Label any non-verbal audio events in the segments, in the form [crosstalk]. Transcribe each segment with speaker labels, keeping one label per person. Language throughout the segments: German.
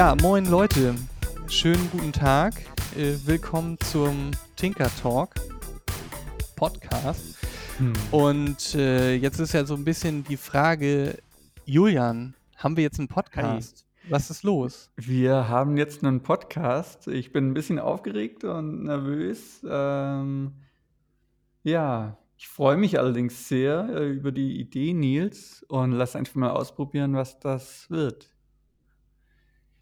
Speaker 1: Ja, moin Leute. Schönen guten Tag. Äh, willkommen zum Tinker Talk Podcast. Hm. Und äh, jetzt ist ja so ein bisschen die Frage, Julian, haben wir jetzt einen Podcast? Hi. Was ist los?
Speaker 2: Wir haben jetzt einen Podcast. Ich bin ein bisschen aufgeregt und nervös. Ähm, ja, ich freue mich allerdings sehr äh, über die Idee, Nils, und lass einfach mal ausprobieren, was das wird.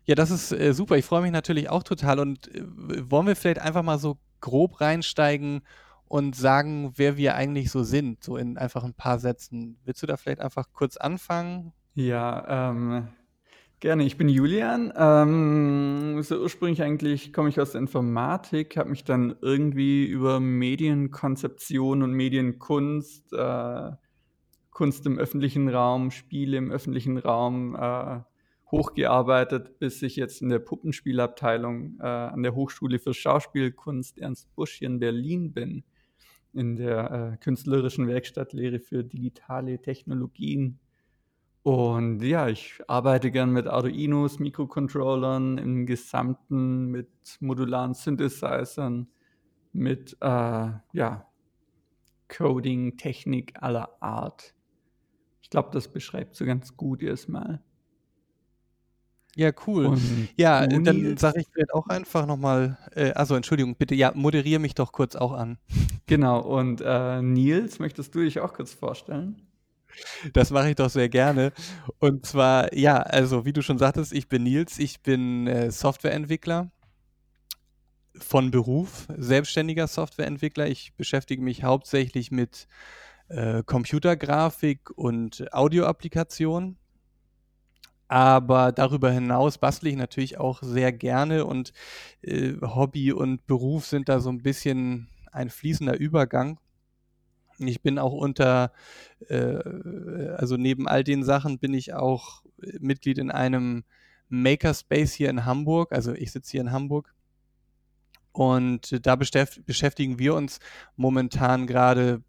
Speaker 1: Ja, das ist äh, super. Ich freue mich natürlich auch total. Und äh, wollen wir vielleicht einfach mal so grob reinsteigen und sagen, wer wir eigentlich so sind, so in einfach ein paar Sätzen. Willst du da vielleicht einfach kurz anfangen?
Speaker 2: Ja, ähm, Gerne, ich bin Julian. Ähm, so ursprünglich eigentlich komme ich aus der Informatik, habe mich dann irgendwie über Medienkonzeption und Medienkunst, äh, Kunst im öffentlichen Raum, Spiele im öffentlichen Raum äh, hochgearbeitet, bis ich jetzt in der Puppenspielabteilung äh, an der Hochschule für Schauspielkunst Ernst Busch hier in Berlin bin, in der äh, künstlerischen Werkstattlehre für digitale Technologien und ja, ich arbeite gern mit Arduinos, Mikrocontrollern im Gesamten, mit modularen Synthesizern, mit äh, ja, Coding, Technik aller Art. Ich glaube, das beschreibt so ganz gut erstmal.
Speaker 1: Ja, cool. Und ja, Uni dann sage ich vielleicht auch einfach nochmal, äh, also Entschuldigung, bitte, ja, moderiere mich doch kurz auch an. [laughs]
Speaker 2: Genau, und äh, Nils, möchtest du dich auch kurz vorstellen?
Speaker 1: Das mache ich doch sehr gerne. Und zwar, ja, also wie du schon sagtest, ich bin Nils, ich bin äh, Softwareentwickler von Beruf, selbstständiger Softwareentwickler. Ich beschäftige mich hauptsächlich mit äh, Computergrafik und Audioapplikation. Aber darüber hinaus bastle ich natürlich auch sehr gerne und äh, Hobby und Beruf sind da so ein bisschen ein fließender Übergang. Ich bin auch unter, äh, also neben all den Sachen bin ich auch Mitglied in einem Makerspace hier in Hamburg. Also ich sitze hier in Hamburg. Und da beschäftigen wir uns momentan gerade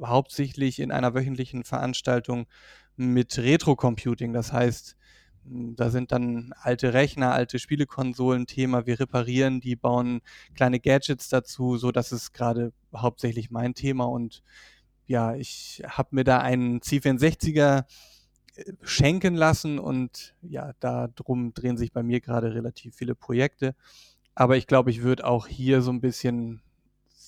Speaker 1: hauptsächlich in einer wöchentlichen Veranstaltung mit Retro-Computing. Das heißt, da sind dann alte Rechner, alte Spielekonsolen Thema. Wir reparieren die, bauen kleine Gadgets dazu. So, das ist gerade hauptsächlich mein Thema und ja, ich habe mir da einen C64er äh, schenken lassen und ja, darum drehen sich bei mir gerade relativ viele Projekte. Aber ich glaube, ich würde auch hier so ein bisschen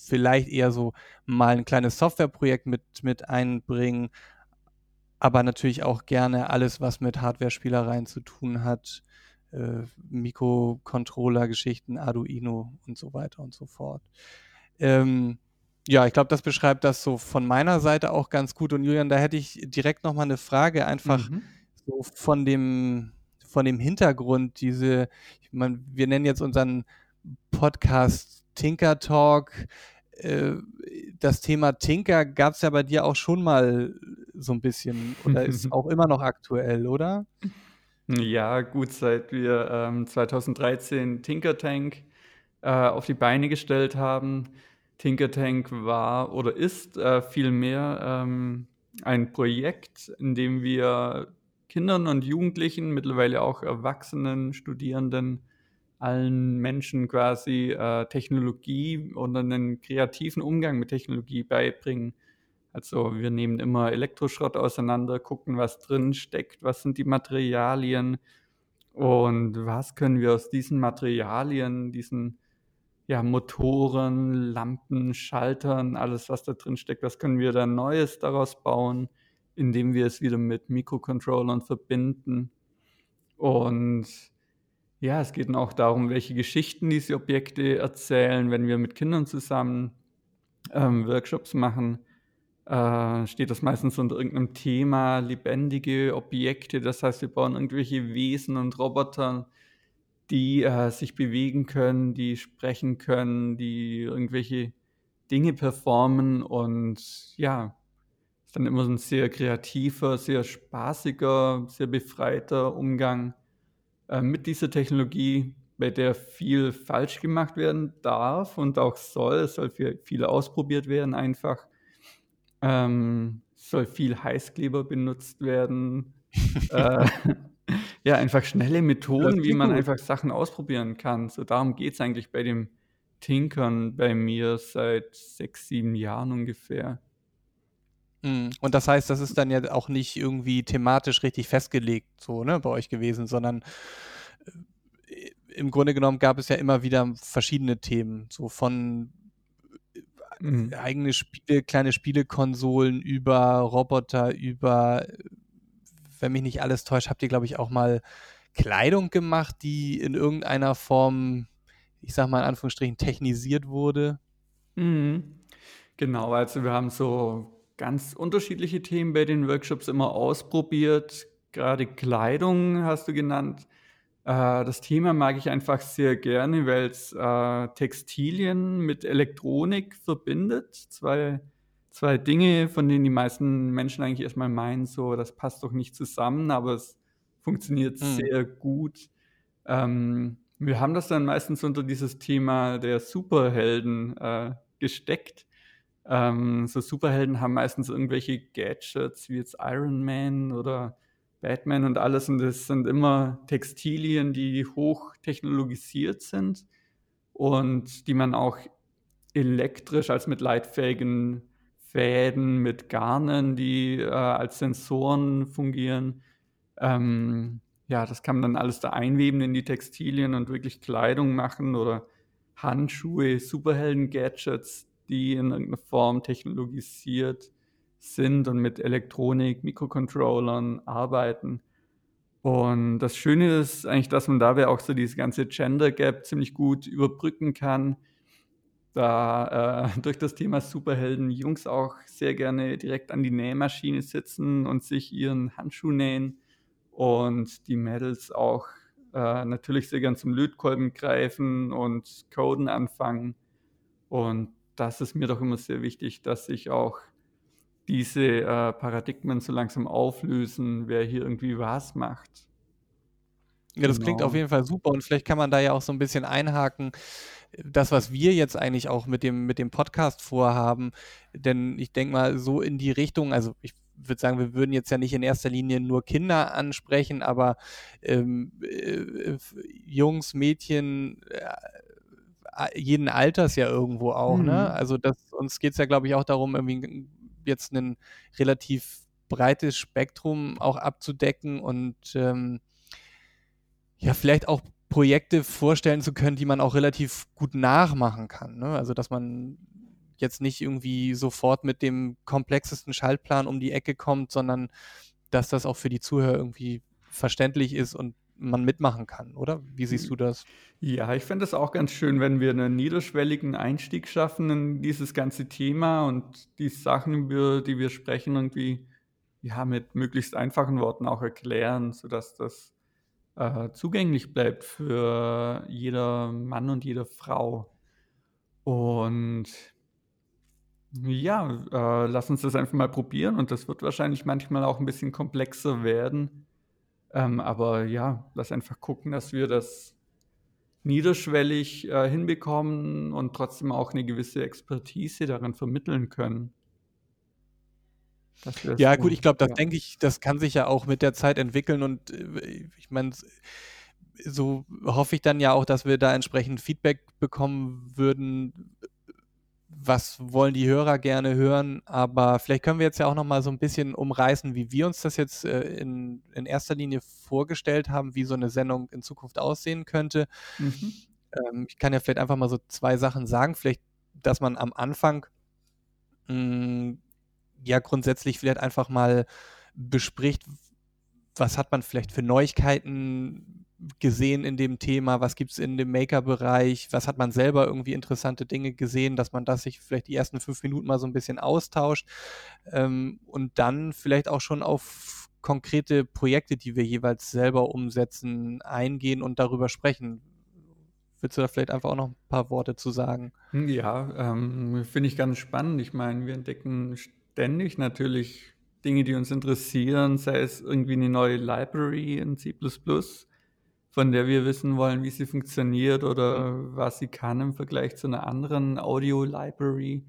Speaker 1: vielleicht eher so mal ein kleines Softwareprojekt mit, mit einbringen, aber natürlich auch gerne alles, was mit Hardware-Spielereien zu tun hat, äh, Mikrocontroller-Geschichten, Arduino und so weiter und so fort. Ähm, ja, ich glaube, das beschreibt das so von meiner Seite auch ganz gut. Und Julian, da hätte ich direkt noch mal eine Frage, einfach mhm. so von dem, von dem Hintergrund, diese, ich meine, wir nennen jetzt unseren Podcast Tinker Talk. Äh, das Thema Tinker gab es ja bei dir auch schon mal so ein bisschen oder ist [laughs] auch immer noch aktuell, oder?
Speaker 2: Ja, gut, seit wir ähm, 2013 Tinker Tank äh, auf die Beine gestellt haben, Tinker Tank war oder ist äh, vielmehr ähm, ein Projekt, in dem wir Kindern und Jugendlichen, mittlerweile auch Erwachsenen, Studierenden, allen Menschen quasi äh, Technologie und einen kreativen Umgang mit Technologie beibringen. Also wir nehmen immer Elektroschrott auseinander, gucken, was drin steckt, was sind die Materialien und was können wir aus diesen Materialien, diesen ja, Motoren, Lampen, Schaltern, alles, was da drin steckt, was können wir da Neues daraus bauen, indem wir es wieder mit Mikrocontrollern verbinden. Und ja, es geht auch darum, welche Geschichten diese Objekte erzählen. Wenn wir mit Kindern zusammen ähm, Workshops machen, äh, steht das meistens unter irgendeinem Thema, lebendige Objekte. Das heißt, wir bauen irgendwelche Wesen und Roboter, die äh, sich bewegen können, die sprechen können, die irgendwelche Dinge performen und ja, ist dann immer so ein sehr kreativer, sehr spaßiger, sehr befreiter Umgang äh, mit dieser Technologie, bei der viel falsch gemacht werden darf und auch soll. Es soll viel, viel ausprobiert werden einfach. Ähm, soll viel Heißkleber benutzt werden. [laughs] äh, Ja, einfach schnelle Methoden, wie man
Speaker 1: gut.
Speaker 2: einfach Sachen ausprobieren kann. So darum geht's eigentlich bei dem Tinkern bei mir seit 6, 7 Jahren ungefähr.
Speaker 1: Mhm. Und das heißt, das ist dann ja auch nicht irgendwie thematisch richtig festgelegt so, ne, bei euch gewesen, sondern, äh, im Grunde genommen gab es ja immer wieder verschiedene Themen, so von, äh,
Speaker 2: Mhm.
Speaker 1: eigene Spiele, kleine Spielekonsolen über Roboter, über, äh, wenn mich nicht alles täuscht, habt ihr, glaube ich, auch mal Kleidung gemacht, die in irgendeiner Form, ich sage mal in Anführungsstrichen, technisiert wurde?
Speaker 2: Mhm. Genau, also wir haben so ganz unterschiedliche Themen bei den Workshops immer ausprobiert. Grade Kleidung hast du genannt. Äh, das Thema mag ich einfach sehr gerne, weil's, äh, Textilien mit Elektronik verbindet. Zwei zwei Dinge, von denen die meisten Menschen eigentlich erst mal meinen, so, das passt doch nicht zusammen, aber es funktioniert
Speaker 1: Mhm.
Speaker 2: sehr gut. Ähm, wir haben das dann meistens unter dieses Thema der Superhelden, äh, gesteckt. Ähm, so Superhelden haben meistens irgendwelche Gadgets wie jetzt Iron Man oder Batman und alles und das sind immer Textilien, die hoch technologisiert sind und die man auch elektrisch als mit leitfähigen Fäden, mit Garnen, die, äh, als Sensoren fungieren. Ähm, ja, das kann man dann alles da einweben in die Textilien und wirklich Kleidung machen oder Handschuhe, Superhelden-Gadgets, die in irgend 'ner Form technologisiert sind und mit Elektronik, Mikrocontrollern arbeiten. Und das Schöne ist eigentlich, dass man dabei auch so diese ganze Gender Gap ziemlich gut überbrücken kann, da, äh, [laughs] durch das Thema Superhelden Jungs auch sehr gerne direkt an die Nähmaschine sitzen und sich ihren Handschuh nähen und die Mädels auch, äh, natürlich sehr gern zum Lötkolben greifen und Coden anfangen. Und das ist mir doch immer sehr wichtig, dass sich auch diese, äh, Paradigmen so langsam auflösen, wer hier irgendwie was macht.
Speaker 1: Ja, das klingt auf
Speaker 2: Genau.
Speaker 1: jeden Fall super und vielleicht kann man da ja auch so 'n bisschen einhaken, das, was wir jetzt eigentlich auch mit dem mit dem Podcast vorhaben. Denn ich denke mal, so in die Richtung also, ich würde sagen, wir würden jetzt ja nicht in erster Linie nur Kinder ansprechen, aber, ähm, äh, Jungs, Mädchen, äh, jeden Alters ja irgendwo auch, ne?
Speaker 2: Mhm.
Speaker 1: Also, das uns geht's ja, glaube ich, auch darum, irgendwie jetzt 'nen relativ breites Spektrum auch abzudecken und, ähm ja, vielleicht auch Projekte vorstellen zu können, die man auch relativ gut nachmachen kann, ne? Also, dass man jetzt nicht irgendwie sofort mit dem komplexesten Schaltplan um die Ecke kommt, sondern dass das auch für die Zuhörer irgendwie verständlich ist und man mitmachen kann, oder? Wie siehst du das?
Speaker 2: ja, ich fände das auch ganz schön, wenn wir 'nen niederschwelligen Einstieg schaffen in dieses ganze Thema und die Sachen, über die wir sprechen, irgendwie, ja, mit möglichst einfachen Worten auch erklären, sodass das, äh, zugänglich bleibt für jeder Mann und jede Frau. Und ja, äh, lass uns das einfach mal probieren und das wird wahrscheinlich manchmal auch 'n bisschen komplexer werden. Ähm, aber ja, lass einfach gucken, dass wir das niederschwellig, äh, hinbekommen und trotzdem auch 'ne gewisse Expertise darin vermitteln können.
Speaker 1: Ja gut, ich glaube, das
Speaker 2: ja.
Speaker 1: denke ich das kann sich ja auch mit der Zeit entwickeln und, äh, ich meine, so hoffe ich dann ja auch, dass wir da entsprechend Feedback bekommen würden. Was wollen die Hörer gerne hören? Aber vielleicht können wir jetzt ja auch noch mal so 'n bisschen umreißen, wie wir uns das jetzt, äh, in in erster Linie vorgestellt haben, wie so 'ne Sendung in Zukunft aussehen könnte.
Speaker 2: Mhm.
Speaker 1: Ähm, ich kann ja vielleicht einfach mal so 2 Sachen sagen. Vielleicht, dass man am Anfang, hm, ja, grundsätzlich vielleicht einfach mal bespricht, was hat man vielleicht für Neuigkeiten gesehen in dem Thema? Was gibt's in dem Maker-Bereich? Was hat man selber irgendwie interessante Dinge gesehen, dass man das sich vielleicht die ersten 5 Minuten mal so 'n bisschen austauscht, ähm, und dann vielleicht auch schon auf konkrete Projekte, die wir jeweils selber umsetzen, eingehen und darüber sprechen. Willst du da vielleicht einfach auch noch 'n paar Worte zu sagen?
Speaker 2: Ja, ähm, finde ich ganz spannend. Ich meine, wir entdecken ständig natürlich Dinge, die uns interessieren, sei es irgendwie 'ne neue Library in C++, von der wir wissen wollen, wie sie funktioniert
Speaker 1: Mhm.
Speaker 2: oder was sie kann im Vergleich zu 'ner anderen Audio-Library.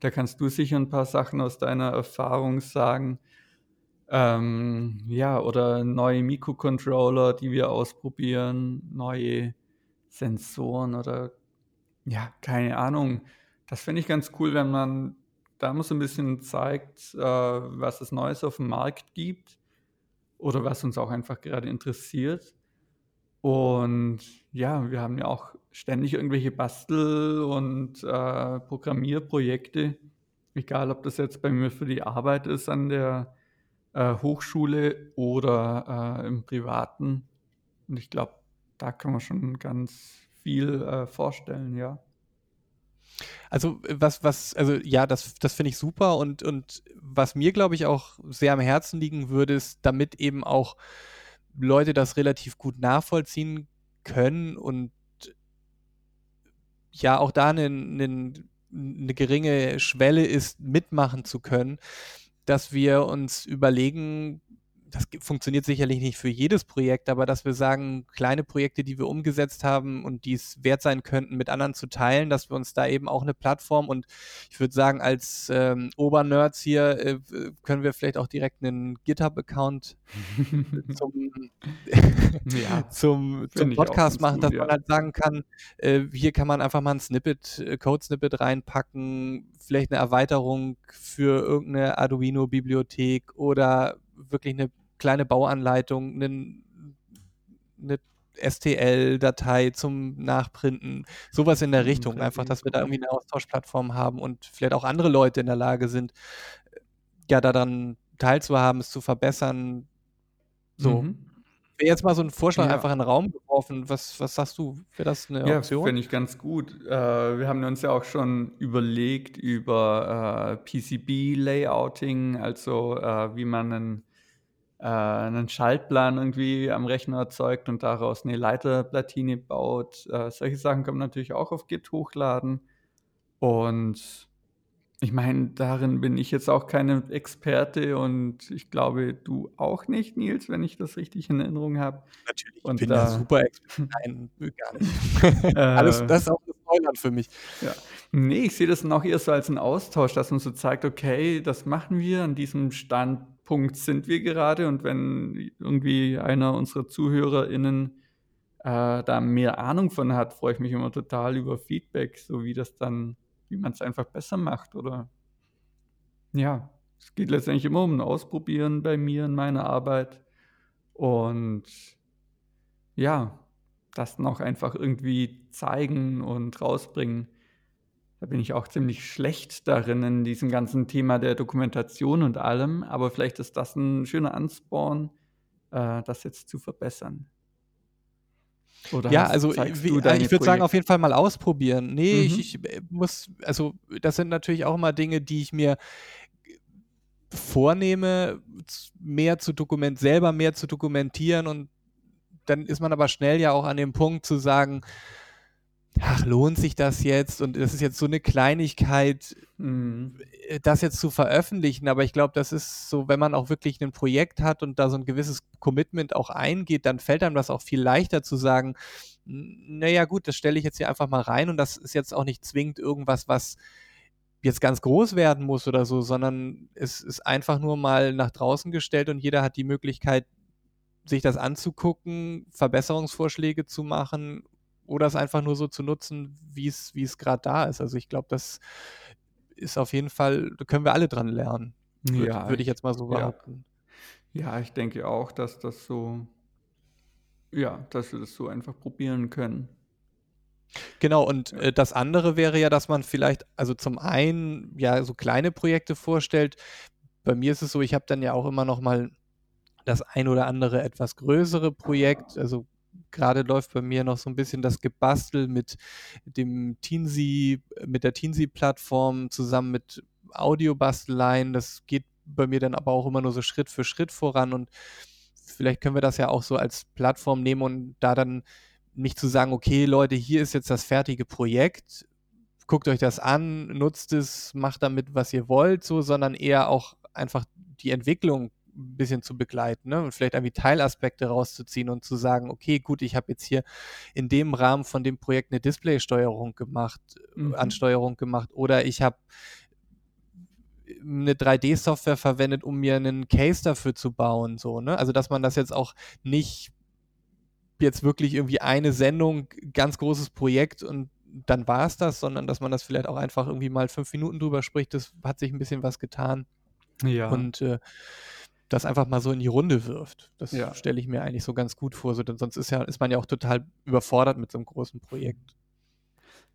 Speaker 2: Da kannst du sicher 'n paar Sachen aus deiner Erfahrung sagen. Ähm, ja, oder neue Mikrocontroller, die wir ausprobieren, neue Sensoren oder ja, keine Ahnung. Das fände ich ganz cool, wenn man da mal so 'n bisschen zeigt, äh, was es Neues auf dem Markt gibt oder was uns auch einfach gerade interessiert. Und ja, wir haben ja auch ständig irgendwelche Bastel und, äh, Programmierprojekte, egal ob das jetzt bei mir für die Arbeit ist an der, äh, Hochschule oder, äh, im Privaten. Und ich glaube, da kann man schon ganz viel, äh, vorstellen, ja.
Speaker 1: Also, was was also ja, das das finde ich super und und was mir, glaube ich, auch sehr am Herzen liegen würde, ist, damit eben auch Leute das relativ gut nachvollziehen können und ja, auch da 'nen 'nen 'ne geringe Schwelle ist, mitmachen zu können, dass wir uns überlegen das funktioniert sicherlich nicht für jedes Projekt, aber dass wir sagen, kleine Projekte, die wir umgesetzt haben und die es wert sein könnten, mit anderen zu teilen, dass wir uns da eben auch 'ne Plattform und ich würde sagen, als, ähm, Obernerds hier, äh, können wir vielleicht auch direkt 'nen GitHub-Account [laughs] zum
Speaker 2: Ja,
Speaker 1: zum zum Podcast machen,
Speaker 2: gut,
Speaker 1: dass man
Speaker 2: ja.
Speaker 1: halt sagen kann, äh, hier kann man einfach mal 'n Snippet äh, Code-Snippet reinpacken, vielleicht 'ne Erweiterung für irgend 'ne Arduino-Bibliothek oder wirklich 'ne kleine Bauanleitung, 'nen 'ne STL-Datei zum Nachprinten, so was in der Richtung. Einfach, dass wir da irgendwie 'ne Austauschplattform haben und vielleicht auch andere Leute in der Lage sind, äh, ja, daran teilzuhaben, es zu verbessern. So.
Speaker 2: Mhm.
Speaker 1: Wäre jetzt mal so 'n Vorschlag einfach
Speaker 2: Ja.
Speaker 1: in 'n Raum geworfen. Was was sagst du? Wäre das 'ne
Speaker 2: Ja,
Speaker 1: Option?
Speaker 2: fände ich ganz gut. Äh, wir haben uns ja auch schon überlegt über, äh, PCB-Layouting, also, äh, wie man 'nen äh, 'nen Schaltplan irgendwie am Rechner erzeugt und daraus 'ne Leiterplatine baut. Äh, solche Sachen kann man natürlich auch auf Git hochladen. Und ich meine, darin bin ich jetzt auch keine Experte und ich glaube, du auch nicht, Nils, wenn ich das richtig in Erinnerung habe.
Speaker 1: Natürlich, ich
Speaker 2: Und
Speaker 1: bin der
Speaker 2: da
Speaker 1: Super-Experte. Nein, äh, gar nicht. [laughs] [laughs] Alles
Speaker 2: Äh
Speaker 1: das ist auch alles Neuland für mich.
Speaker 2: Ja. Ne, ich sehe das auch eher so als 'n Austausch, dass man so zeigt: „Okay, das machen wir, an diesem Standpunkt sind wir gerade.“ Und wenn irgendwie einer unserer ZuhörerInnen, äh, da mehr Ahnung von hat, freue ich mich immer total über Feedback, so wie das dann wie man's einfach besser macht, oder ja, es geht letztendlich immer um 'n Ausprobieren bei mir in meiner Arbeit. Und ja, das auch einfach irgendwie zeigen und rausbringen. Da bin ich auch ziemlich schlecht darin in diesem ganzen Thema der Dokumentation und allem, aber vielleicht ist das 'n schöner Ansporn, äh, das jetzt zu verbessern. Oder
Speaker 1: Ja,
Speaker 2: hast
Speaker 1: also, wie
Speaker 2: deine
Speaker 1: ich würde sagen,
Speaker 2: Projek
Speaker 1: auf jeden Fall mal ausprobieren. Ne, ich
Speaker 2: Mhm.
Speaker 1: ich, äh, muss also, das sind natürlich auch immer Dinge, die ich mir vornehme, mehr zu dokument selber mehr zu dokumentieren und dann ist man aber schnell ja auch an dem Punkt zu sagen: „Ach, lohnt sich das jetzt?“ Und das ist jetzt so 'ne Kleinigkeit,
Speaker 2: Mhm.
Speaker 1: äh, das jetzt zu veröffentlichen. Aber ich glaube, das ist so, wenn man auch wirklich 'nen Projekt hat und da so 'n gewisses Commitment auch eingeht, dann fällt einem das auch viel leichter zu sagen: „N na ja, gut, das stelle ich jetzt hier einfach mal rein und das ist jetzt auch nicht zwingend irgendwas, was jetzt ganz groß werden muss oder so, sondern es ist einfach nur mal nach draußen gestellt und jeder hat die Möglichkeit, sich das anzugucken, Verbesserungsvorschläge zu machen oder es einfach nur so zu nutzen, wie's wie's grad da ist.“ Also, ich glaube, das ist auf jeden Fall da können wir alle dran lernen, würde
Speaker 2: Ja,
Speaker 1: würde ich jetzt mal so
Speaker 2: ja.
Speaker 1: behaupten.
Speaker 2: Ja, ich denke auch, dass das so ja, dass wir das so einfach probieren können.
Speaker 1: Genau und,
Speaker 2: Ja.
Speaker 1: äh, das andere wäre ja, dass man vielleicht also, zum einen, ja, so kleine Projekte vorstellt. Bei mir ist es so, ich habe dann ja auch immer noch mal das ein oder andere etwas größere Projekt. Also, grade läuft bei mir noch so 'n bisschen das Gebastel mit dem Teensy mit der Teensy-Plattform zusammen mit Audiobasteleien. Das geht bei mir dann aber auch immer nur so Schritt für Schritt voran und vielleicht können wir das ja auch so als Plattform nehmen und da dann nicht zu sagen: „Okay, Leute, hier ist jetzt das fertige Projekt. Guckt euch das an, nutzt es, macht damit, was ihr wollt“, so, sondern eher auch einfach die Entwicklung 'n bisschen zu begleiten, ne? Und vielleicht irgendwie Teilaspekte rauszuziehen und zu sagen: „Okay, gut, ich habe jetzt hier in dem Rahmen von dem Projekt 'ne Displaysteuerung gemacht äh,
Speaker 2: Mhm.
Speaker 1: Ansteuerung gemacht oder ich habe“ eine 3D-Software verwendet, um mir einen Case dafür zu bauen, so, ne? Also, dass man das jetzt auch nicht jetzt wirklich irgendwie eine Sendung, ganz großes Projekt und dann war es das, sondern dass man das vielleicht auch einfach irgendwie mal fünf Minuten drüber spricht, das hat sich ein bisschen was getan.
Speaker 2: Ja.
Speaker 1: Und äh, das einfach mal so in die Runde wirft. Das
Speaker 2: Ja.
Speaker 1: stelle ich mir eigentlich so ganz gut vor. So, denn sonst ist ja, ist man ja auch total überfordert mit so einem großen Projekt.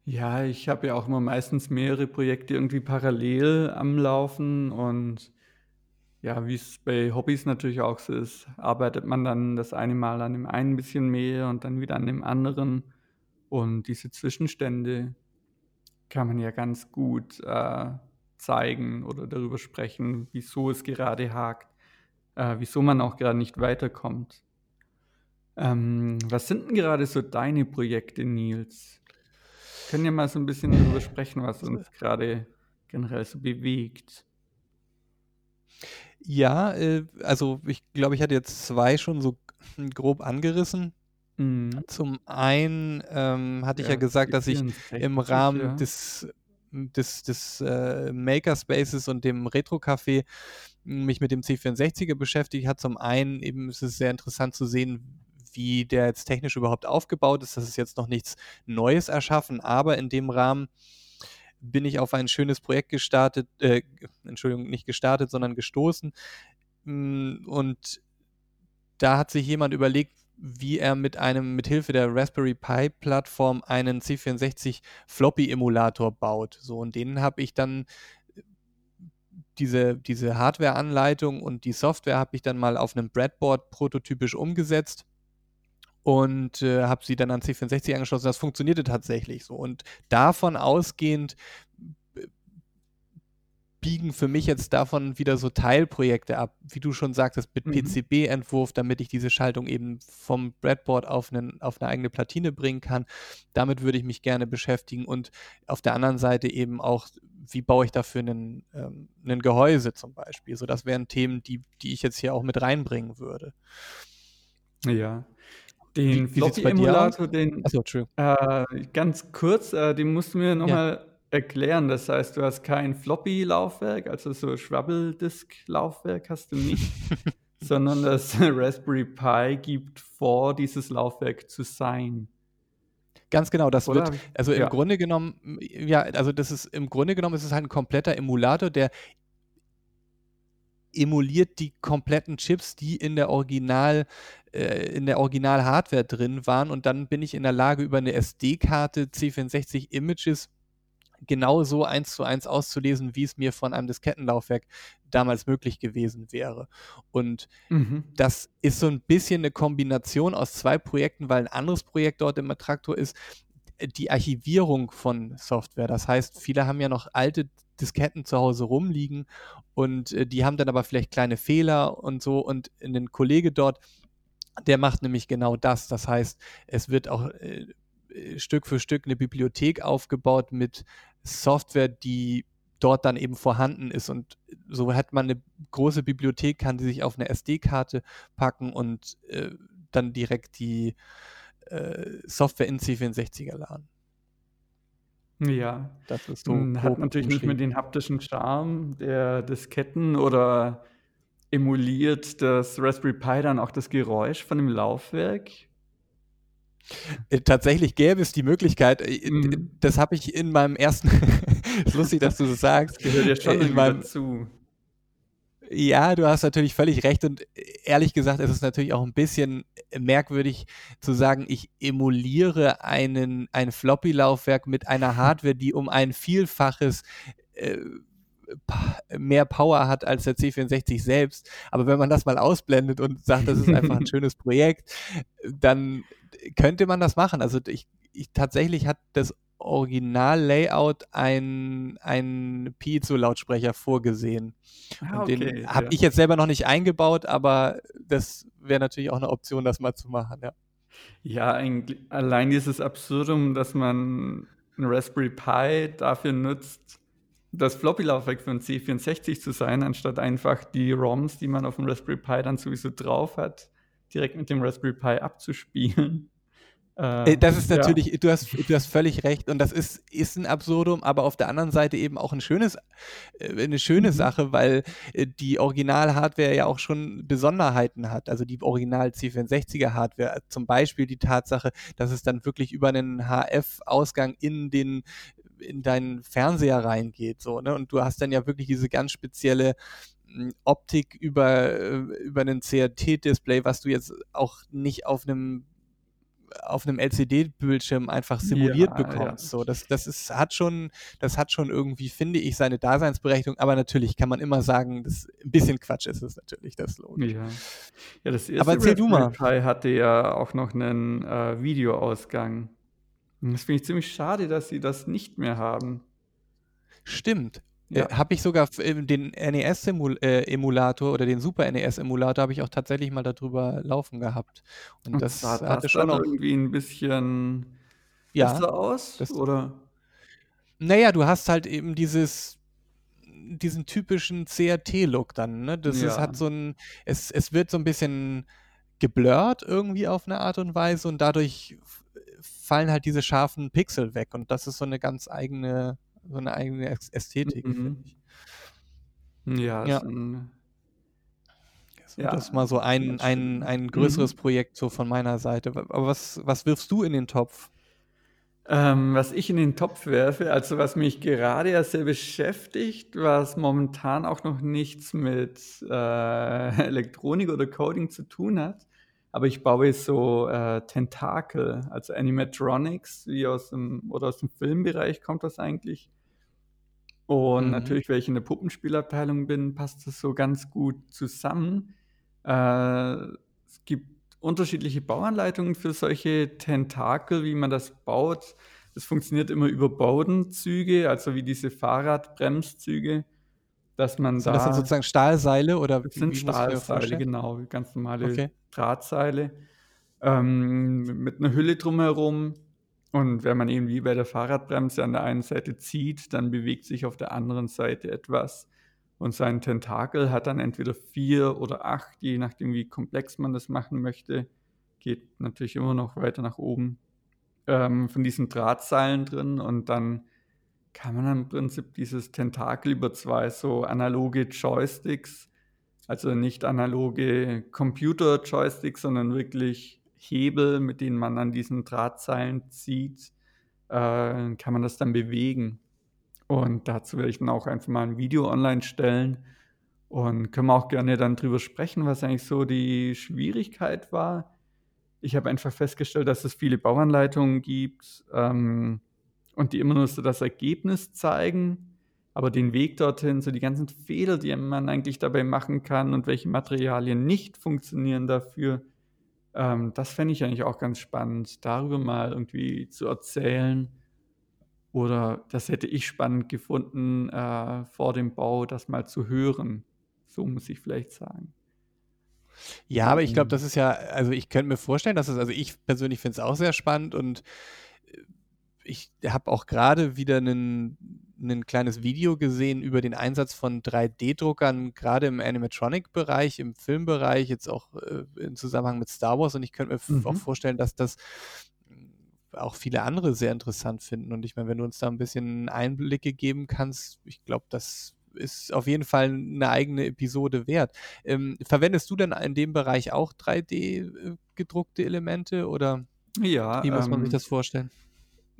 Speaker 2: Ja, ich habe ja auch immer meistens mehrere Projekte irgendwie parallel am Laufen und ja, wie es bei Hobbys natürlich auch so ist, arbeitet man dann das eine Mal an dem einen ein bisschen mehr und dann wieder an dem anderen. Und diese Zwischenstände kann man ja ganz gut äh, zeigen oder darüber sprechen, wieso es gerade hakt, äh, wieso man auch gerade nicht weiterkommt. Ähm, was sind denn gerade so deine Projekte, Nils? Wir können ja mal so ein bisschen darüber sprechen, was uns gerade generell so bewegt.
Speaker 1: Ja, äh, also ich glaube, ich hatte jetzt zwei schon so grob angerissen.
Speaker 2: Mhm.
Speaker 1: Zum einen ähm, hatte ich ja gesagt, dass ich
Speaker 2: C64,
Speaker 1: im Rahmen
Speaker 2: ja.
Speaker 1: des, des, des äh, Makerspaces und dem Retro-Café mich mit dem C64er beschäftigt hat. Zum einen eben ist es sehr interessant zu sehen, wie der jetzt technisch überhaupt aufgebaut ist. Das ist jetzt noch nichts Neues erschaffen, aber in dem Rahmen bin ich auf ein schönes Projekt gestartet, äh, Entschuldigung, nicht gestartet, sondern gestoßen. Mm, Und da hat sich jemand überlegt, wie er mit einem, mit Hilfe der Raspberry Pi Plattform einen C64 Floppy Emulator baut. So, und den habe ich dann diese, diese Hardware-Anleitung und die Software habe ich dann mal auf einem Breadboard prototypisch umgesetzt und äh, habe sie dann an C64 angeschlossen. Das funktionierte tatsächlich so. Und davon ausgehend äh, biegen für mich jetzt davon wieder so Teilprojekte ab, wie du schon sagtest, mit
Speaker 2: Mhm.
Speaker 1: PCB-Entwurf, damit ich diese Schaltung eben vom Breadboard auf, einen, auf eine eigene Platine bringen kann. Damit würde ich mich gerne beschäftigen und auf der anderen Seite eben auch, wie baue ich dafür einen, ähm, einen Gehäuse zum Beispiel. So, das wären Themen, die, die ich jetzt hier auch mit reinbringen würde.
Speaker 2: Ja. Den? Floppy-Emulator, den
Speaker 1: Achso,
Speaker 2: äh, ganz kurz, äh, den musst du mir
Speaker 1: Ja.
Speaker 2: nochmal erklären. Das heißt, du hast kein Floppy-Laufwerk, also so Schwabbeldisk-Laufwerk hast du nicht, [laughs] sondern das [laughs] Raspberry Pi gibt vor, dieses Laufwerk zu sein.
Speaker 1: Ganz genau, das
Speaker 2: Oder?
Speaker 1: wird, also im
Speaker 2: Ja.
Speaker 1: Grunde genommen, ja, also das ist im Grunde genommen ist es halt ein kompletter Emulator, der emuliert die kompletten Chips, die in der Original, äh, in der Original-Hardware drin waren und dann bin ich in der Lage, über eine SD-Karte C64 Images genauso eins zu eins auszulesen, wie es mir von einem Diskettenlaufwerk damals möglich gewesen wäre. Und
Speaker 2: Mhm.
Speaker 1: das ist so ein bisschen eine Kombination aus zwei Projekten, weil ein anderes Projekt dort im Traktor ist die Archivierung von Software. Das heißt, viele haben ja noch alte Disketten zu Hause rumliegen und äh, die haben dann aber vielleicht kleine Fehler und so und ein Kollege dort, der macht nämlich genau das. Das heißt, es wird auch äh, äh, Stück für Stück eine Bibliothek aufgebaut mit Software, die dort dann eben vorhanden ist. Und so hat man eine große Bibliothek, kann die sich auf eine SD-Karte packen und äh, dann direkt die äh, Software in C64er laden.
Speaker 2: Ja.
Speaker 1: Das ist so
Speaker 2: Hat natürlich nicht mehr den haptischen Charme der Disketten oder emuliert das Raspberry Pi dann auch das Geräusch von dem Laufwerk?
Speaker 1: Äh, Tatsächlich gäbe es die Möglichkeit, äh, d-
Speaker 2: Mhm.
Speaker 1: das habe ich in meinem ersten, [laughs] ist lustig, dass du das sagst,
Speaker 2: Das gehört ja schon
Speaker 1: äh, in meinem,
Speaker 2: dazu.
Speaker 1: Ja, du hast natürlich völlig recht und äh, ehrlich gesagt, es ist natürlich auch ein bisschen merkwürdig zu sagen, ich emuliere einen, ein Floppy-Laufwerk mit einer Hardware, die um ein Vielfaches äh, mehr Power hat als der C64 selbst. Aber wenn man das mal ausblendet und sagt, das ist einfach ein [laughs] schönes Projekt, dann könnte man das machen. Also ich, ich tatsächlich hat das Original-Layout ein, ein Piezo-Lautsprecher vorgesehen.
Speaker 2: Ah,
Speaker 1: Und den
Speaker 2: okay,
Speaker 1: habe
Speaker 2: ja.
Speaker 1: ich jetzt selber noch nicht eingebaut, aber das wäre natürlich auch eine Option, das mal zu machen, ja.
Speaker 2: Ja, eigentlich, allein dieses Absurdum, dass man ein Raspberry Pi dafür nutzt, das Floppy-Laufwerk für ein C64 zu sein, anstatt einfach die ROMs, die man auf dem Raspberry Pi dann sowieso drauf hat, direkt mit dem Raspberry Pi abzuspielen.
Speaker 1: Äh, [laughs]
Speaker 2: Äh,
Speaker 1: das ist
Speaker 2: ja.
Speaker 1: natürlich du hast du hast völlig recht und das ist ist 'n Absurdum, aber auf der anderen Seite eben auch 'n schönes äh, 'ne schöne
Speaker 2: Mhm.
Speaker 1: Sache, weil, äh, die Original-Hardware ja auch schon Besonderheiten hat. Also, die Original-C64er-Hardware, zum Beispiel die Tatsache, dass es dann wirklich über 'nen HF-Ausgang in den in deinen Fernseher reingeht so, ne? Und du hast dann ja wirklich diese ganz spezielle, hm, Optik über äh, über 'nen CRT-Display, was du jetzt auch nicht auf 'nem auf 'nem LCD-Bildschirm einfach simuliert
Speaker 2: Ja, ja.
Speaker 1: bekommst. So, das das ist hat schon das hat schon irgendwie, finde ich, seine Daseinsberechtigung, aber natürlich kann man immer sagen, das 'n bisschen Quatsch ist es natürlich, das logisch.
Speaker 2: Ja. Ja, das
Speaker 1: Aber
Speaker 2: erste
Speaker 1: erzähl du mal.
Speaker 2: Hatte ja auch noch 'nen, äh, Videoausgang. Und das finde ich ziemlich schade, dass sie das nicht mehr haben.
Speaker 1: Stimmt. Äh,
Speaker 2: Ja.
Speaker 1: habe ich sogar äh, den NES-Simul äh, oder den Super NES-Emulator habe ich auch tatsächlich mal da drüber laufen gehabt. Und
Speaker 2: sah
Speaker 1: das hatte
Speaker 2: das
Speaker 1: schon
Speaker 2: irgendwie 'n bisschen
Speaker 1: Ja,
Speaker 2: besser aus,
Speaker 1: das
Speaker 2: oder?
Speaker 1: Na ja, du hast halt eben dieses diesen typischen CRT-Look dann, ne? Das ist
Speaker 2: Ja.
Speaker 1: hat so 'n es es wird so 'n bisschen geblurrt irgendwie auf 'ne Art und Weise und dadurch fallen halt diese scharfen Pixel weg und das ist so 'ne ganz eigene so 'ne eigene Äs Ästhetik, finde
Speaker 2: Mhm.
Speaker 1: ich.
Speaker 2: Ja,
Speaker 1: Ja. So,
Speaker 2: Ja,
Speaker 1: das mal so ein ein ein größeres
Speaker 2: Mhm.
Speaker 1: Projekt so von meiner Seite. Aber was was wirfst du in den Topf?
Speaker 2: Ähm, was ich in den Topf werfe, also, was mich gerade erst sehr beschäftigt, was momentan auch noch nichts mit, äh, [laughs] Elektronik oder Coding zu tun hat, aber ich baue so, äh, Tentakel, also, Animatronics, wie aus dem oder aus dem Filmbereich kommt das eigentlich. Und
Speaker 1: Mhm.
Speaker 2: natürlich, weil ich in der Puppenspielabteilung bin, passt das so ganz gut zusammen. Äh, es gibt unterschiedliche Bauanleitungen für solche Tentakel, wie man das baut. Das funktioniert immer über Bowdenzüge, also, wie diese Fahrradbremszüge, dass man
Speaker 1: Sind das dann
Speaker 2: da
Speaker 1: sozusagen Stahlseile oder
Speaker 2: Das sind
Speaker 1: das
Speaker 2: Stahlseile, genau, ganz normale
Speaker 1: Okay.
Speaker 2: Drahtseile, ähm, mit 'ner Hülle drumherum. Und wenn man eben wie bei der Fahrradbremse an der einen Seite zieht, dann bewegt sich auf der anderen Seite etwas. Und so ein Tentakel hat dann entweder 4 oder 8, je nachdem, wie komplex man das machen möchte. Geht natürlich immer noch weiter nach oben, ähm, von diesen Drahtseilen drin und dann kann man im Prinzip dieses Tentakel über 2 so analoge Joysticks also, nicht analoge Computer-Joysticks, sondern wirklich Hebel, mit denen man an diesen Drahtseilen zieht, äh, kann man das dann bewegen. Und dazu werde ich dann auch einfach mal 'n Video online stellen und können wir auch gerne dann drüber sprechen, was eigentlich so die Schwierigkeit war. Ich habe einfach festgestellt, dass es viele Bauanleitungen gibt, ähm, und die immer nur so das Ergebnis zeigen, aber den Weg dorthin, so die ganzen Fehler, die man eigentlich dabei machen kann und welche Materialien nicht funktionieren dafür, ähm, das fände ich eigentlich auch ganz spannend, darüber mal irgendwie zu erzählen. Oder das hätte ich spannend gefunden, äh, vor dem Bau das mal zu hören. So muss ich vielleicht sagen.
Speaker 1: Ja, aber ich glaube, das ist ja also, ich könnte mir vorstellen, dass es also, ich persönlich finde es auch sehr spannend und, äh, ich habe auch grade wieder 'nen 'nen kleines Video gesehen über den Einsatz von 3D-Druckern, grade im Animatronic-Bereich, im Filmbereich, jetzt auch, äh, im Zusammenhang mit Star Wars und ich könnte mir v auch
Speaker 2: Mhm.
Speaker 1: vorstellen, dass das, hm, auch viele andere sehr interessant finden. Und ich meine, wenn du uns da 'n bisschen Einblicke geben kannst, ich glaube, das ist auf jeden Fall 'ne eigene Episode wert. Ähm, verwendest du denn in dem Bereich auch 3D, äh, Elemente oder
Speaker 2: Ja,
Speaker 1: wie muss man sich
Speaker 2: ähm
Speaker 1: das vorstellen?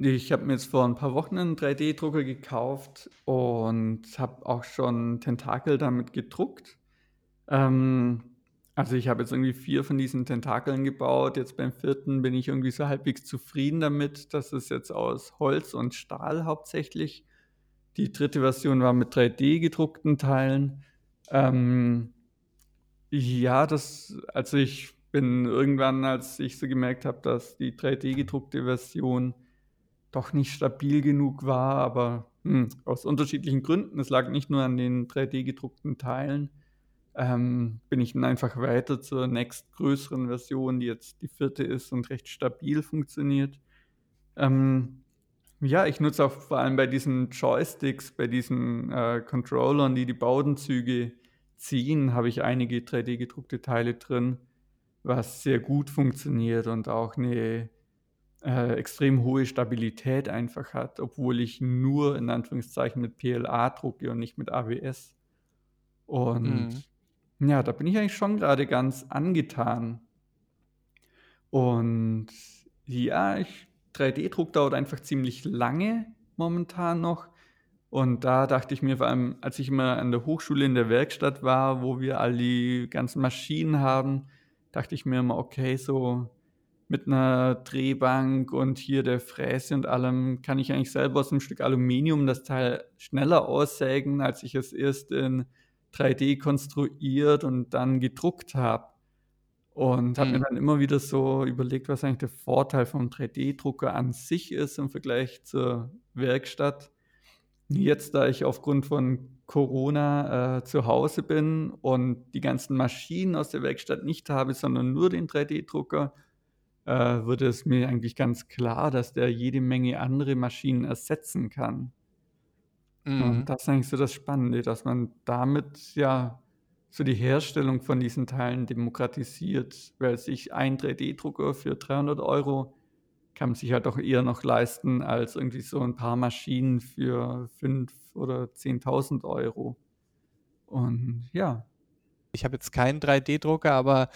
Speaker 2: Ich habe mir jetzt vor 'n paar Wochen 'nen 3D-Drucker gekauft und habe auch schon Tentakel damit gedruckt. Ähm, also, ich habe jetzt irgendwie 4 von diesen Tentakeln gebaut. Jetzt beim 4. bin ich irgendwie so halbwegs zufrieden damit. Das ist jetzt aus Holz und Stahl hauptsächlich. Die 3. Version war mit 3D gedruckten Teilen. Ähm, ja, das also, ich bin irgendwann, als ich so gemerkt habe, dass die 3D gedruckte Version doch nicht stabil genug war, aber, hm, aus unterschiedlichen Gründen, es lag nicht nur an den 3D gedruckten Teilen, ähm, bin ich dann einfach weiter zur nächstgrößeren Version, die jetzt die 4. ist und recht stabil funktioniert. Ähm, ja, ich nutze auch vor allem bei diesen Joysticks, bei diesen, äh, Controllern, die die Bowdenzüge ziehen, habe ich einige 3D gedruckte Teile drin, was sehr gut funktioniert und auch 'ne äh, extrem hohe Stabilität einfach hat, obwohl ich nur in Anführungszeichen mit PLA drucke und nicht mit ABS.
Speaker 1: Mhm.
Speaker 2: Und ja, da bin ich eigentlich schon gerade ganz angetan. Und ja, ich 3D-Druck dauert einfach ziemlich lange momentan noch. Und da dachte ich mir vor allem, als ich immer an der Hochschule in der Werkstatt war, wo wir all die ganzen Maschinen haben, dachte ich mir immer, okay, so mit einer Drehbank und hier der Fräse und allem kann ich eigentlich selber aus 'nem Stück Aluminium das Teil schneller aussägen, als ich es erst in 3D konstruiert und dann gedruckt habe. Und habe mir
Speaker 1: Mhm.
Speaker 2: dann immer wieder so überlegt, was eigentlich der Vorteil vom 3D-Drucker an sich ist im Vergleich zur Werkstatt. Jetzt, da ich aufgrund von Corona, äh, zu Hause bin und die ganzen Maschinen aus der Werkstatt nicht habe, sondern nur den 3D-Drucker, äh, wurde es mir eigentlich ganz klar, dass der jede Menge andere Maschinen ersetzen kann. Und
Speaker 1: Mhm.
Speaker 2: das ist eigentlich so das Spannende, dass man damit, ja, so die Herstellung von diesen Teilen demokratisiert, weil sich ein 3D-Drucker für 300 Euro kann man sich halt auch eher noch leisten als irgendwie so 'n paar Maschinen für 5 oder 10.000 Euro. Und ja.
Speaker 1: Ich habe jetzt keinen 3D-Drucker, aber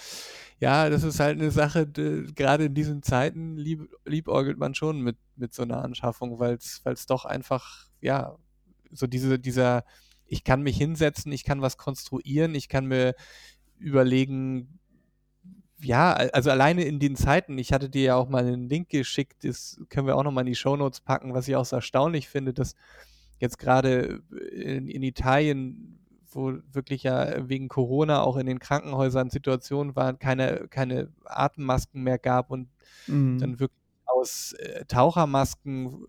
Speaker 1: ja, das ist halt 'ne Sache, d grade in diesen Zeiten lieb liebäugelt man schon mit mit so 'ner Anschaffung, weil's weil's doch einfach, ja, so diese dieser ich kann mich hinsetzen, ich kann was konstruieren, ich kann mir überlegen ja, also alleine in den Zeiten ich hatte dir ja auch mal 'nen Link geschickt, das können wir auch noch mal in die Shownotes packen, was ich auch so erstaunlich finde, dass jetzt grade in in Italien, wo wirklich ja wegen Corona auch in den Krankenhäusern Situationen waren, keine keine Atemmasken mehr gab und
Speaker 2: Mhm.
Speaker 1: dann wirklich aus, äh, Tauchermasken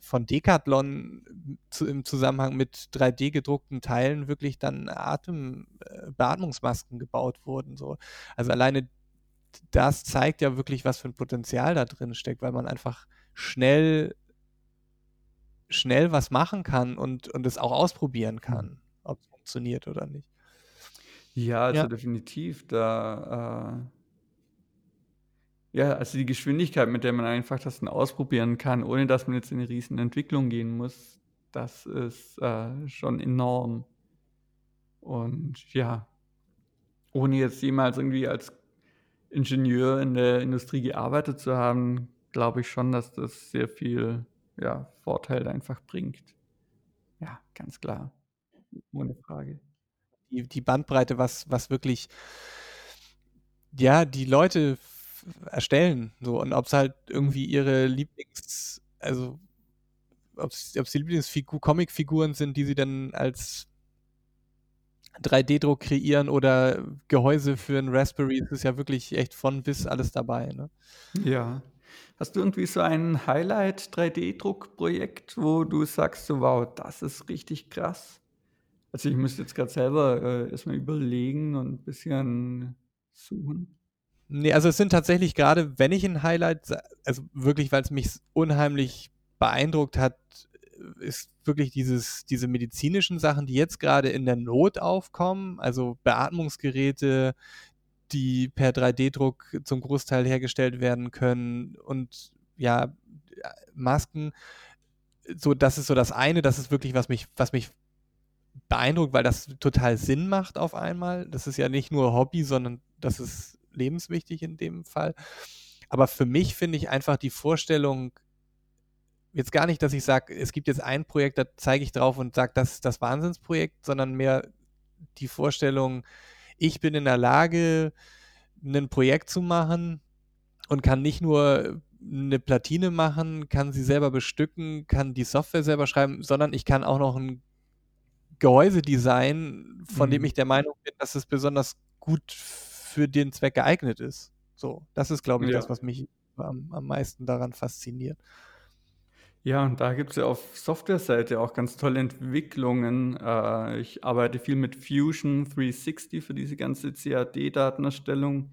Speaker 1: von Decathlon zu im Zusammenhang mit 3D gedruckten Teilen wirklich dann Atem äh, Beatmungsmasken gebaut wurden, so. Also alleine das zeigt ja wirklich, was für 'n Potenzial da drin steckt, weil man einfach schnell schnell was machen kann und und es auch ausprobieren kann, funktioniert oder nicht.
Speaker 2: Ja, also
Speaker 1: Ja.
Speaker 2: definitiv, da, äh ja, also die Geschwindigkeit, mit der man einfach das dann ausprobieren kann, ohne dass man jetzt in 'ne Riesenentwicklung gehen muss, das ist, äh, schon enorm. Und ja ohne jetzt jemals irgendwie als Ingenieur in der Industrie gearbeitet zu haben, glaube ich schon, dass das sehr viel, ja, Vorteil einfach bringt. Ja, ganz klar. Ohne Frage.
Speaker 1: Die die Bandbreite, was was wirklich ja, die Leute erstellen, so und ob's halt
Speaker 2: Mhm.
Speaker 1: irgendwie ihre Lieblings also ob's ob's die Lieblingsfigu Comicfiguren sind, die sie dann als 3D-Druck kreieren oder Gehäuse für 'n Raspberry, es ist ja wirklich echt von bis alles dabei, ne?
Speaker 2: Ja. Hast du irgendwie so ein Highlight 3D-Druckprojekt, wo du sagst so: „Wow, das ist richtig krass?“ Also, ich müsste jetzt grad selber, äh, erst mal überlegen und bisschen suchen.
Speaker 1: Ne, also es sind tatsächlich grade, wenn ich 'n Highlight also wirklich, weil's mich s unheimlich beeindruckt hat, äh, ist wirklich dieses diese medizinischen Sachen, die jetzt grade in der Not aufkommen, also Beatmungsgeräte, die per 3D-Druck zum Großteil hergestellt werden können und ja, Masken. So, das ist so das eine, das ist wirklich, was mich was mich beeindruckt, weil das total Sinn macht auf einmal. Das ist ja nicht nur Hobby, sondern das ist lebenswichtig in dem Fall. Aber für mich finde ich einfach die Vorstellung jetzt gar nicht, dass ich sage, es gibt jetzt ein Projekt, da zeige ich drauf und sage, das ist das Wahnsinnsprojekt, sondern mehr die Vorstellung, ich bin in der Lage, 'nen Projekt zu machen und kann nicht nur 'ne Platine machen, kann sie selber bestücken, kann die Software selber schreiben, sondern ich kann auch noch 'n Gehäuse designen, von dem
Speaker 2: Mhm.
Speaker 1: ich der Meinung bin, dass es besonders gut für den Zweck geeignet ist. So, das ist, glaube ich, das,
Speaker 2: Ja.
Speaker 1: was mich am am meisten daran fasziniert.
Speaker 2: Ja, und da gibt's ja auf Softwareseite auch ganz tolle Entwicklungen. Äh, ich arbeite viel mit Fusion 360 für diese ganze CAD-Datenerstellung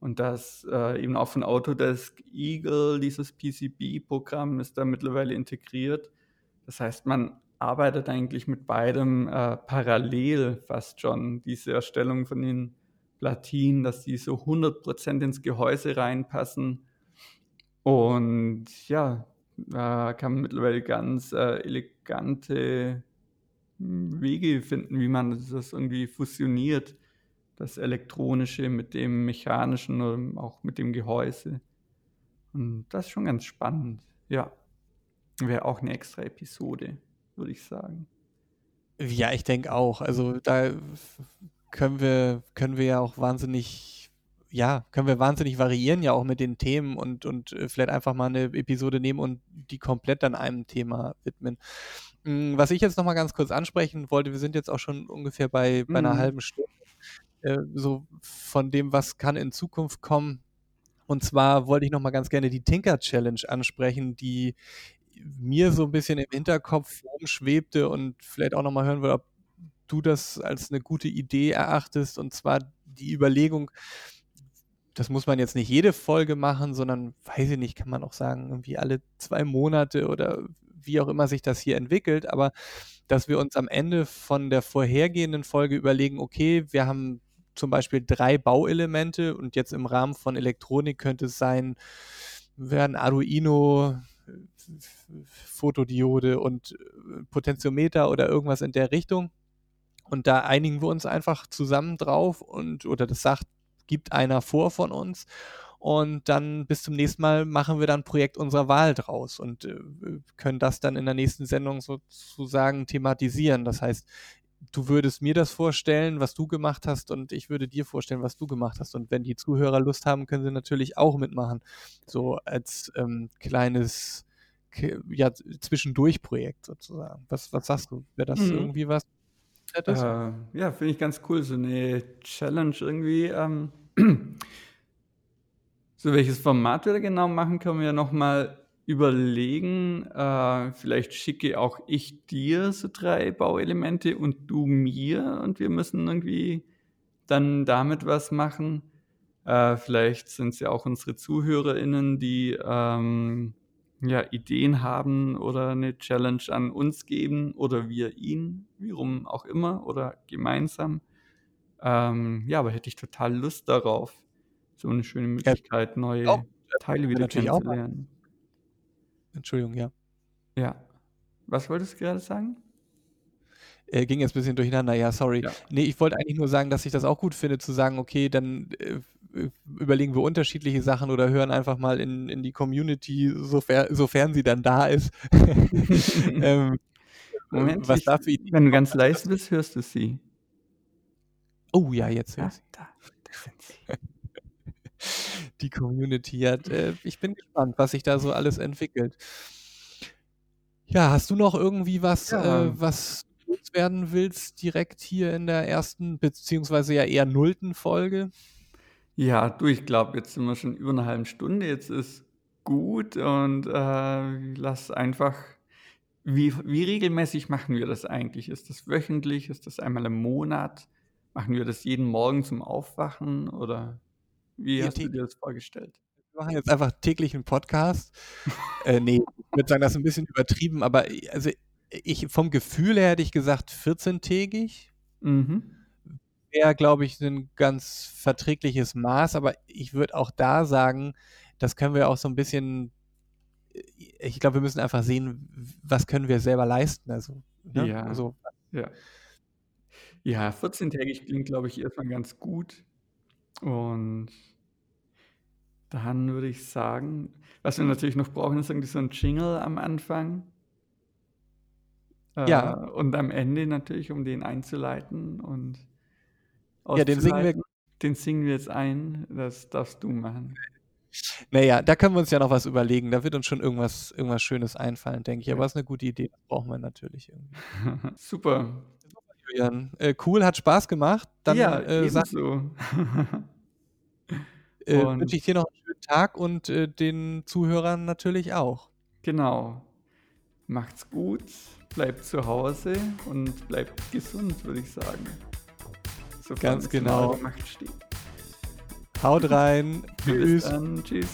Speaker 2: und das, äh, eben auch von Autodesk Eagle, dieses PCB-Programm ist da mittlerweile integriert. Das heißt, man arbeitet eigentlich mit beidem, äh, parallel fast schon. Diese Erstellung von den Platinen, dass die so 100 % ins Gehäuse reinpassen. Und ja, da kann man mittlerweile ganz, äh, elegante, hm, Wege finden, wie man das irgendwie fusioniert, das Elektronische mit dem Mechanischen und auch mit dem Gehäuse. Und das ist schon ganz spannend, ja. Wäre auch 'ne extra Episode, würde ich sagen.
Speaker 1: Ja, ich denke auch. Also, da können wir können wir ja auch wahnsinnig ja, können wir wahnsinnig variieren ja auch mit den Themen und und, äh, vielleicht einfach mal 'ne Episode nehmen und die komplett dann einem Thema widmen. Hm, was ich jetzt noch mal ganz kurz ansprechen wollte, wir sind jetzt auch schon ungefähr bei bei 'ner
Speaker 2: Mhm.
Speaker 1: halben Stunde, äh, so von dem, was kann in Zukunft kommen. Und zwar wollte ich noch mal ganz gerne die Tinker Challenge ansprechen, die mir so 'n bisschen im Hinterkopf rumschwebte und vielleicht auch noch mal hören will, ob du das als 'ne gute Idee erachtest. Und zwar die Überlegung das muss man jetzt nicht jede Folge machen, sondern weiß ich nicht, kann man auch sagen, irgendwie alle 2 Monate oder wie auch immer sich das hier entwickelt, aber dass wir uns am Ende von der vorhergehenden Folge überlegen: „Okay, wir haben zum Beispiel 3 Bauelemente“ und jetzt im Rahmen von Elektronik könnte es sein, wäre 'n Arduino, Fotodiode und, äh, Potentiometer oder irgendwas in der Richtung. Und da einigen wir uns einfach zusammen drauf und oder das sagt gibt einer vor von uns. Und dann bis zum nächsten Mal machen wir dann 'n Projekt unserer Wahl draus und, äh, können das dann in der nächsten Sendung sozusagen thematisieren. Das heißt, du würdest mir das vorstellen, was du gemacht hast, und ich würde dir vorstellen, was du gemacht hast. Und wenn die Zuhörer Lust haben, können sie natürlich auch mitmachen, so als, ähm, kleines ja, Zwischendurch-Projekt sozusagen. Was was sagst du? Wäre das
Speaker 2: Mhm.
Speaker 1: irgendwie was
Speaker 2: Äh, ja, finde ich ganz cool, so 'ne Challenge irgendwie, ähm [clears throat] So, welches Format wir da genau machen, können wir ja noch mal überlegen. Äh, vielleicht schicke auch ich dir so 3 Bauelemente und du mir und wir müssen irgendwie dann damit was machen. Äh, vielleicht sind's ja auch unsere ZuhörerInnen, die, ähm, ja, Ideen haben oder 'ne Challenge an uns geben oder wir ihnen, wie rum auch immer oder gemeinsam. Ähm, ja, aber hätte ich total Lust darauf. So 'ne schöne
Speaker 1: Ja,
Speaker 2: Möglichkeit, neue Teile
Speaker 1: können wir
Speaker 2: wieder
Speaker 1: machen.
Speaker 2: kennenzulernen.
Speaker 1: Entschuldigung, ja.
Speaker 2: Ja. Was wolltest du gerade sagen?
Speaker 1: Äh, ging jetzt bisschen durcheinander, ja, sorry.
Speaker 2: Ja.
Speaker 1: Ne, ich wollte eigentlich nur sagen, dass ich das auch gut finde zu sagen: „Okay, dann, äh, überlegen wir unterschiedliche Sachen oder hören einfach mal in in die Community, sofer sofern sie dann da ist, [laughs] ähm, äh,
Speaker 2: Moment,
Speaker 1: was
Speaker 2: ich
Speaker 1: da für Ideen
Speaker 2: wenn du ganz leise bist, hörst du sie.
Speaker 1: Oh ja, jetzt
Speaker 2: Ja,
Speaker 1: ich sie.
Speaker 2: da da sind sie. [laughs]
Speaker 1: Die Community hat äh, ich bin gespannt, was sich da so alles entwickelt. Ja, hast du noch irgendwie was, äh,
Speaker 2: Ja.
Speaker 1: was du loswerden willst direkt hier in der 1. beziehungsweise ja eher 0. Folge?
Speaker 2: Ja, du, ich glaube, jetzt sind wir schon über 'ner halben Stunde. Jetzt ist gut und, äh, lass einfach wie wie regelmäßig machen wir das eigentlich? Ist das wöchentlich? Ist das einmal im Monat? Machen wir das jeden Morgen zum Aufwachen oder wie hast du dir das vorgestellt?
Speaker 1: Wir machen jetzt einfach täglich 'n Podcast. Äh, ne, ich würde sagen, das ist 'n bisschen übertrieben, aber, äh, also, ich vom Gefühl her hätte ich gesagt, vierzehntägig
Speaker 2: Mhm.
Speaker 1: Wäre, glaube ich, 'nen ganz verträgliches Maß, aber ich würde auch da sagen, das können wir auch so 'n bisschen äh, ich glaube, wir müssen einfach sehen, was können wir selber leisten, also, ne?
Speaker 2: Ja,
Speaker 1: Also
Speaker 2: ja. Ja, vierzehntägig klingt, glaube ich, erst mal ganz gut. Und dann würde ich sagen was wir natürlich noch brauchen, ist irgendwie so 'n Jingle am Anfang. Äh,
Speaker 1: Ja.
Speaker 2: und am Ende natürlich, um den einzuleiten und
Speaker 1: Ja, den singen wir
Speaker 2: den singen wir jetzt ein. Das darfst du machen.
Speaker 1: Na ja, da können wir uns ja noch was überlegen. Da wird uns schon irgendwas irgendwas Schönes einfallen, denke ich. Aber ist 'ne gute Idee, brauchen wir natürlich irgendwie. [laughs]
Speaker 2: Super.
Speaker 1: Julian. Äh, cool, hat Spaß gemacht. Dann,
Speaker 2: Ja,
Speaker 1: äh,
Speaker 2: ebenso. [laughs]
Speaker 1: äh, wünsche ich dir noch 'n schönen Tag und, äh, den Zuhörern natürlich auch.
Speaker 2: Genau. Macht's gut, bleibt zu Hause und bleibt gesund, würde ich sagen.
Speaker 1: Ganz genau. Haut rein.
Speaker 2: Bis
Speaker 1: Tschüss.
Speaker 2: dann. Tschüss.